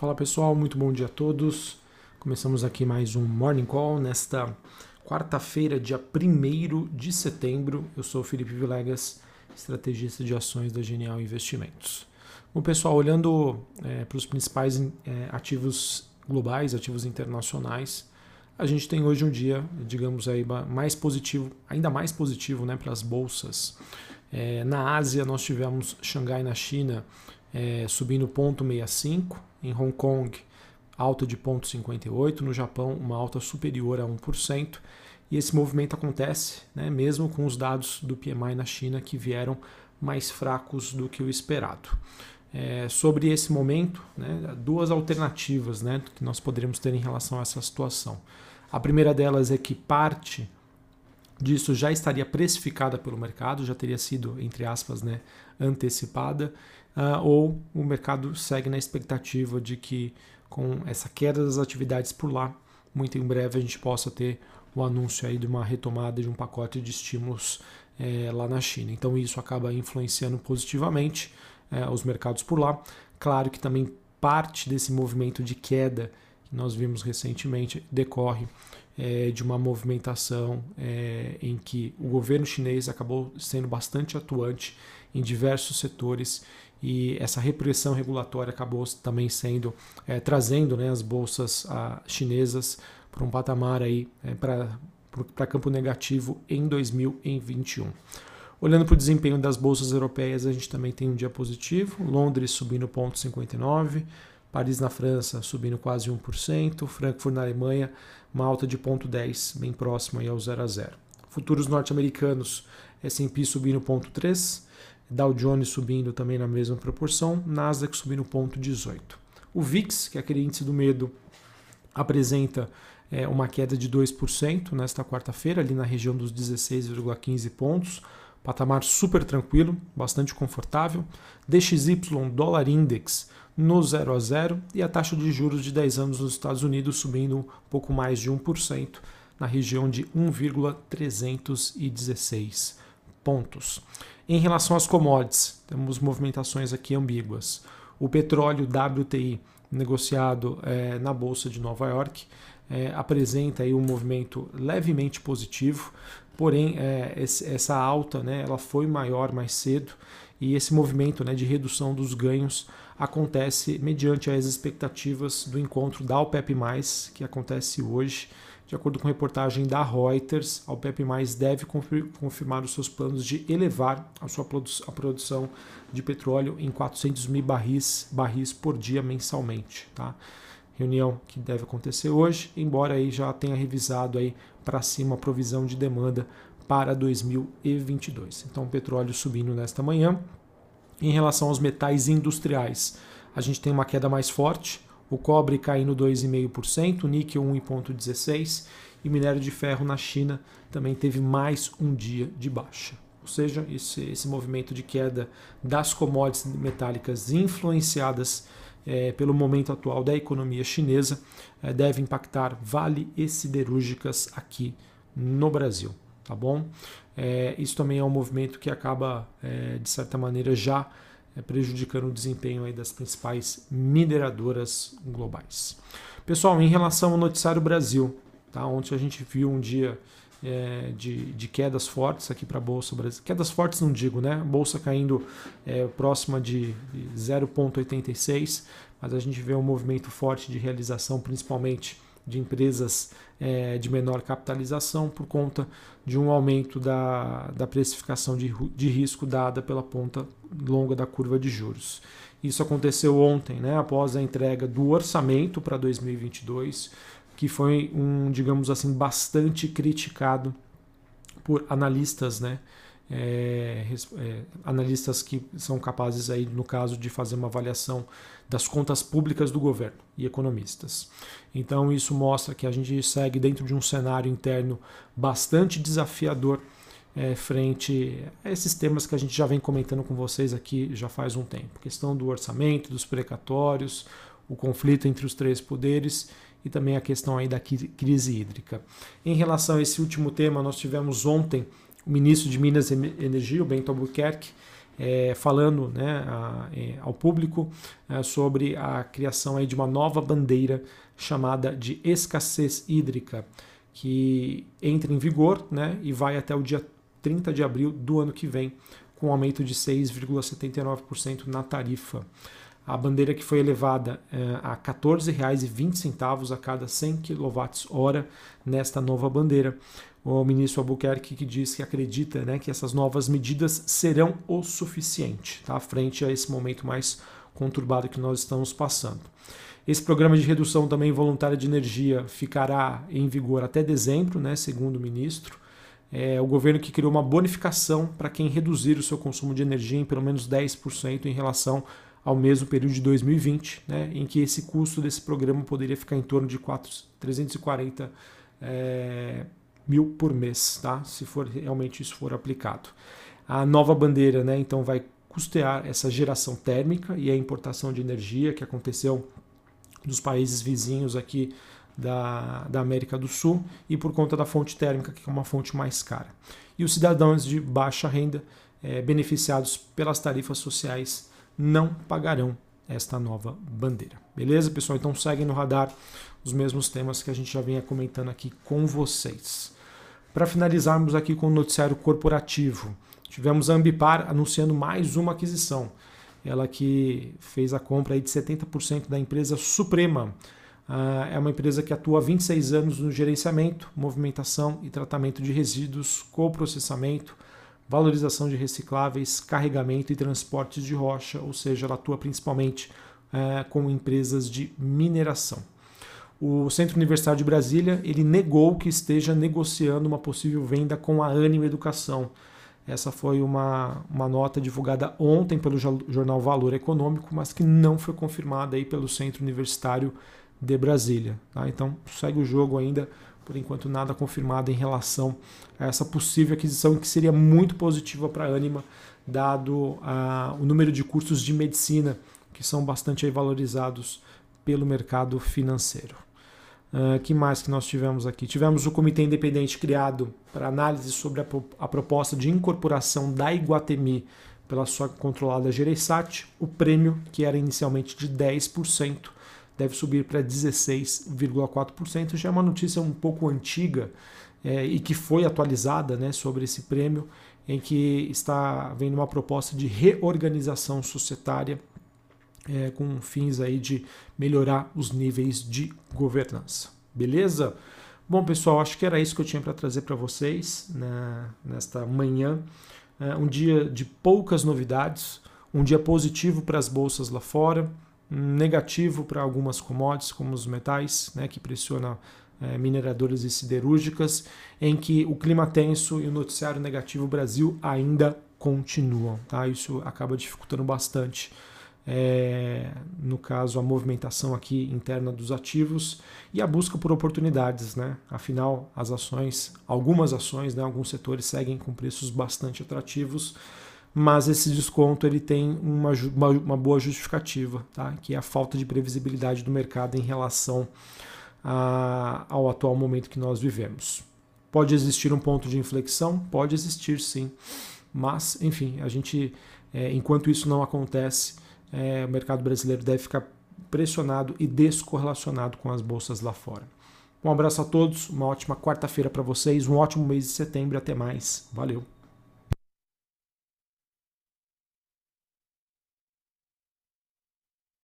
Fala pessoal, muito bom dia a todos. Começamos aqui mais um Morning Call nesta quarta-feira, dia 1 de setembro. Eu sou Felipe Vilegas, estrategista de ações da Genial Investimentos. Bom, pessoal, olhando é, para os principais é, ativos globais, ativos internacionais, a gente tem hoje um dia, digamos aí, mais positivo, ainda mais positivo né, para as bolsas. É, na Ásia, nós tivemos Xangai na China é, subindo 0,65, em Hong Kong, alta de 0,58, no Japão, uma alta superior a 1%. E esse movimento acontece né, mesmo com os dados do PMI na China que vieram mais fracos do que o esperado. É, sobre esse momento, né, duas alternativas né, que nós poderíamos ter em relação a essa situação. A primeira delas é que parte disso já estaria precificada pelo mercado, já teria sido, entre aspas, né, antecipada, uh, ou o mercado segue na expectativa de que com essa queda das atividades por lá, muito em breve a gente possa ter o anúncio aí de uma retomada de um pacote de estímulos é, lá na China. Então isso acaba influenciando positivamente é, os mercados por lá. Claro que também parte desse movimento de queda que nós vimos recentemente decorre é, de uma movimentação é, em que o governo chinês acabou sendo bastante atuante em diversos setores e essa repressão regulatória acabou também sendo é, trazendo né, as bolsas a, chinesas para um patamar aí é, para campo negativo em 2021. Olhando para o desempenho das bolsas europeias, a gente também tem um dia positivo. Londres subindo 0,59, Paris na França subindo quase 1%, Frankfurt na Alemanha uma alta de 0,10, bem próximo aí ao 0 a 0. Futuros norte-americanos, S&P subindo 0,3, Dow Jones subindo também na mesma proporção, Nasdaq subindo 0,18. O VIX, que é aquele índice do medo, apresenta é, uma queda de 2% nesta quarta-feira, ali na região dos 16,15 pontos. Patamar super tranquilo, bastante confortável. DXY, dólar index, no 0 a 0 e a taxa de juros de 10 anos nos Estados Unidos subindo um pouco mais de 1%, na região de 1,316 pontos. Em relação às commodities, temos movimentações aqui ambíguas. O petróleo WTI negociado é, na Bolsa de Nova York é, apresenta aí um movimento levemente positivo, porém é, esse, essa alta né, ela foi maior mais cedo e esse movimento né, de redução dos ganhos acontece mediante as expectativas do encontro da OPEP+, que acontece hoje. De acordo com reportagem da Reuters, a OPEP+, deve confirmar os seus planos de elevar a sua produ a produção de petróleo em 400 mil barris, barris por dia mensalmente. Tá? Reunião que deve acontecer hoje, embora aí já tenha revisado aí para cima a provisão de demanda para 2022. Então, petróleo subindo nesta manhã. Em relação aos metais industriais, a gente tem uma queda mais forte, o cobre caindo 2,5%, o níquel 1,16% e minério de ferro na China também teve mais um dia de baixa. Ou seja, esse, esse movimento de queda das commodities metálicas influenciadas é, pelo momento atual da economia chinesa é, deve impactar vale e siderúrgicas aqui no Brasil tá bom? É, isso também é um movimento que acaba, é, de certa maneira, já é, prejudicando o desempenho aí das principais mineradoras globais. Pessoal, em relação ao noticiário Brasil, tá? ontem a gente viu um dia é, de, de, quedas fortes aqui para a Bolsa Brasil. Quedas fortes não digo, né? Bolsa caindo é, próxima de 0,86, mas a gente vê um movimento forte de realização, principalmente de empresas é, de menor capitalização por conta de um aumento da, da precificação de, de risco dada pela ponta longa da curva de juros. Isso aconteceu ontem, né, após a entrega do orçamento para 2022, que foi um, digamos assim, bastante criticado por analistas, né, é, é, analistas que são capazes aí, no caso, de fazer uma avaliação das contas públicas do governo e economistas. Então isso mostra que a gente segue dentro de um cenário interno bastante desafiador é, frente a esses temas que a gente já vem comentando com vocês aqui já faz um tempo. Questão do orçamento, dos precatórios, o conflito entre os três poderes e também a questão aí da crise hídrica. Em relação a esse último tema, nós tivemos ontem o ministro de Minas e Energia, o Bento Albuquerque, é, falando né, a, é, ao público é, sobre a criação aí de uma nova bandeira chamada de escassez hídrica, que entra em vigor né, e vai até o dia 30 de abril do ano que vem, com um aumento de 6,79% na tarifa. A bandeira que foi elevada é, a R$ 14,20 a cada 100 kWh nesta nova bandeira. O ministro Albuquerque que diz que acredita né, que essas novas medidas serão o suficiente tá, frente a esse momento mais conturbado que nós estamos passando. Esse programa de redução também voluntária de energia ficará em vigor até dezembro, né, segundo o ministro. É o governo que criou uma bonificação para quem reduzir o seu consumo de energia em pelo menos 10% em relação ao mesmo período de 2020, né, em que esse custo desse programa poderia ficar em torno de 4, 340 é, mil por mês, tá? se for realmente isso for aplicado. A nova bandeira né, então vai custear essa geração térmica e a importação de energia que aconteceu dos países vizinhos aqui da, da América do Sul e por conta da fonte térmica, que é uma fonte mais cara. E os cidadãos de baixa renda, é, beneficiados pelas tarifas sociais, não pagarão esta nova bandeira. Beleza, pessoal? Então segue no radar os mesmos temas que a gente já vinha comentando aqui com vocês. Para finalizarmos aqui com o noticiário corporativo, tivemos a Ambipar anunciando mais uma aquisição. Ela que fez a compra de 70% da empresa Suprema. Ah, é uma empresa que atua há 26 anos no gerenciamento, movimentação e tratamento de resíduos, coprocessamento, valorização de recicláveis, carregamento e transportes de rocha, ou seja, ela atua principalmente é, com empresas de mineração. O Centro Universitário de Brasília ele negou que esteja negociando uma possível venda com a Anima Educação. Essa foi uma, uma nota divulgada ontem pelo jornal Valor Econômico, mas que não foi confirmada aí pelo Centro Universitário de Brasília. Tá? Então segue o jogo ainda por enquanto nada confirmado em relação a essa possível aquisição que seria muito positiva para a Anima, dado o número de cursos de medicina que são bastante valorizados pelo mercado financeiro. Uh, que mais que nós tivemos aqui? Tivemos o comitê independente criado para análise sobre a, a proposta de incorporação da Iguatemi pela sua controlada Gereissat, o prêmio, que era inicialmente de 10%, deve subir para 16,4%. Já é uma notícia um pouco antiga é, e que foi atualizada né, sobre esse prêmio, em que está vendo uma proposta de reorganização societária é, com fins aí de melhorar os níveis de governança. Beleza? Bom, pessoal, acho que era isso que eu tinha para trazer para vocês né, nesta manhã. É um dia de poucas novidades, um dia positivo para as bolsas lá fora negativo para algumas commodities, como os metais, né, que pressiona é, mineradoras e siderúrgicas, em que o clima tenso e o noticiário negativo Brasil ainda continuam. Tá? Isso acaba dificultando bastante, é, no caso, a movimentação aqui interna dos ativos e a busca por oportunidades. Né? Afinal, as ações, algumas ações, né, alguns setores seguem com preços bastante atrativos mas esse desconto ele tem uma, uma, uma, boa justificativa, tá? que é a falta de previsibilidade do mercado em relação a, ao atual momento que nós vivemos. Pode existir um ponto de inflexão? Pode existir sim, mas enfim, a gente, é, enquanto isso não acontece, é, o mercado brasileiro deve ficar pressionado e descorrelacionado com as bolsas lá fora. Um abraço a todos, uma ótima quarta-feira para vocês, um ótimo mês de setembro, até mais, valeu!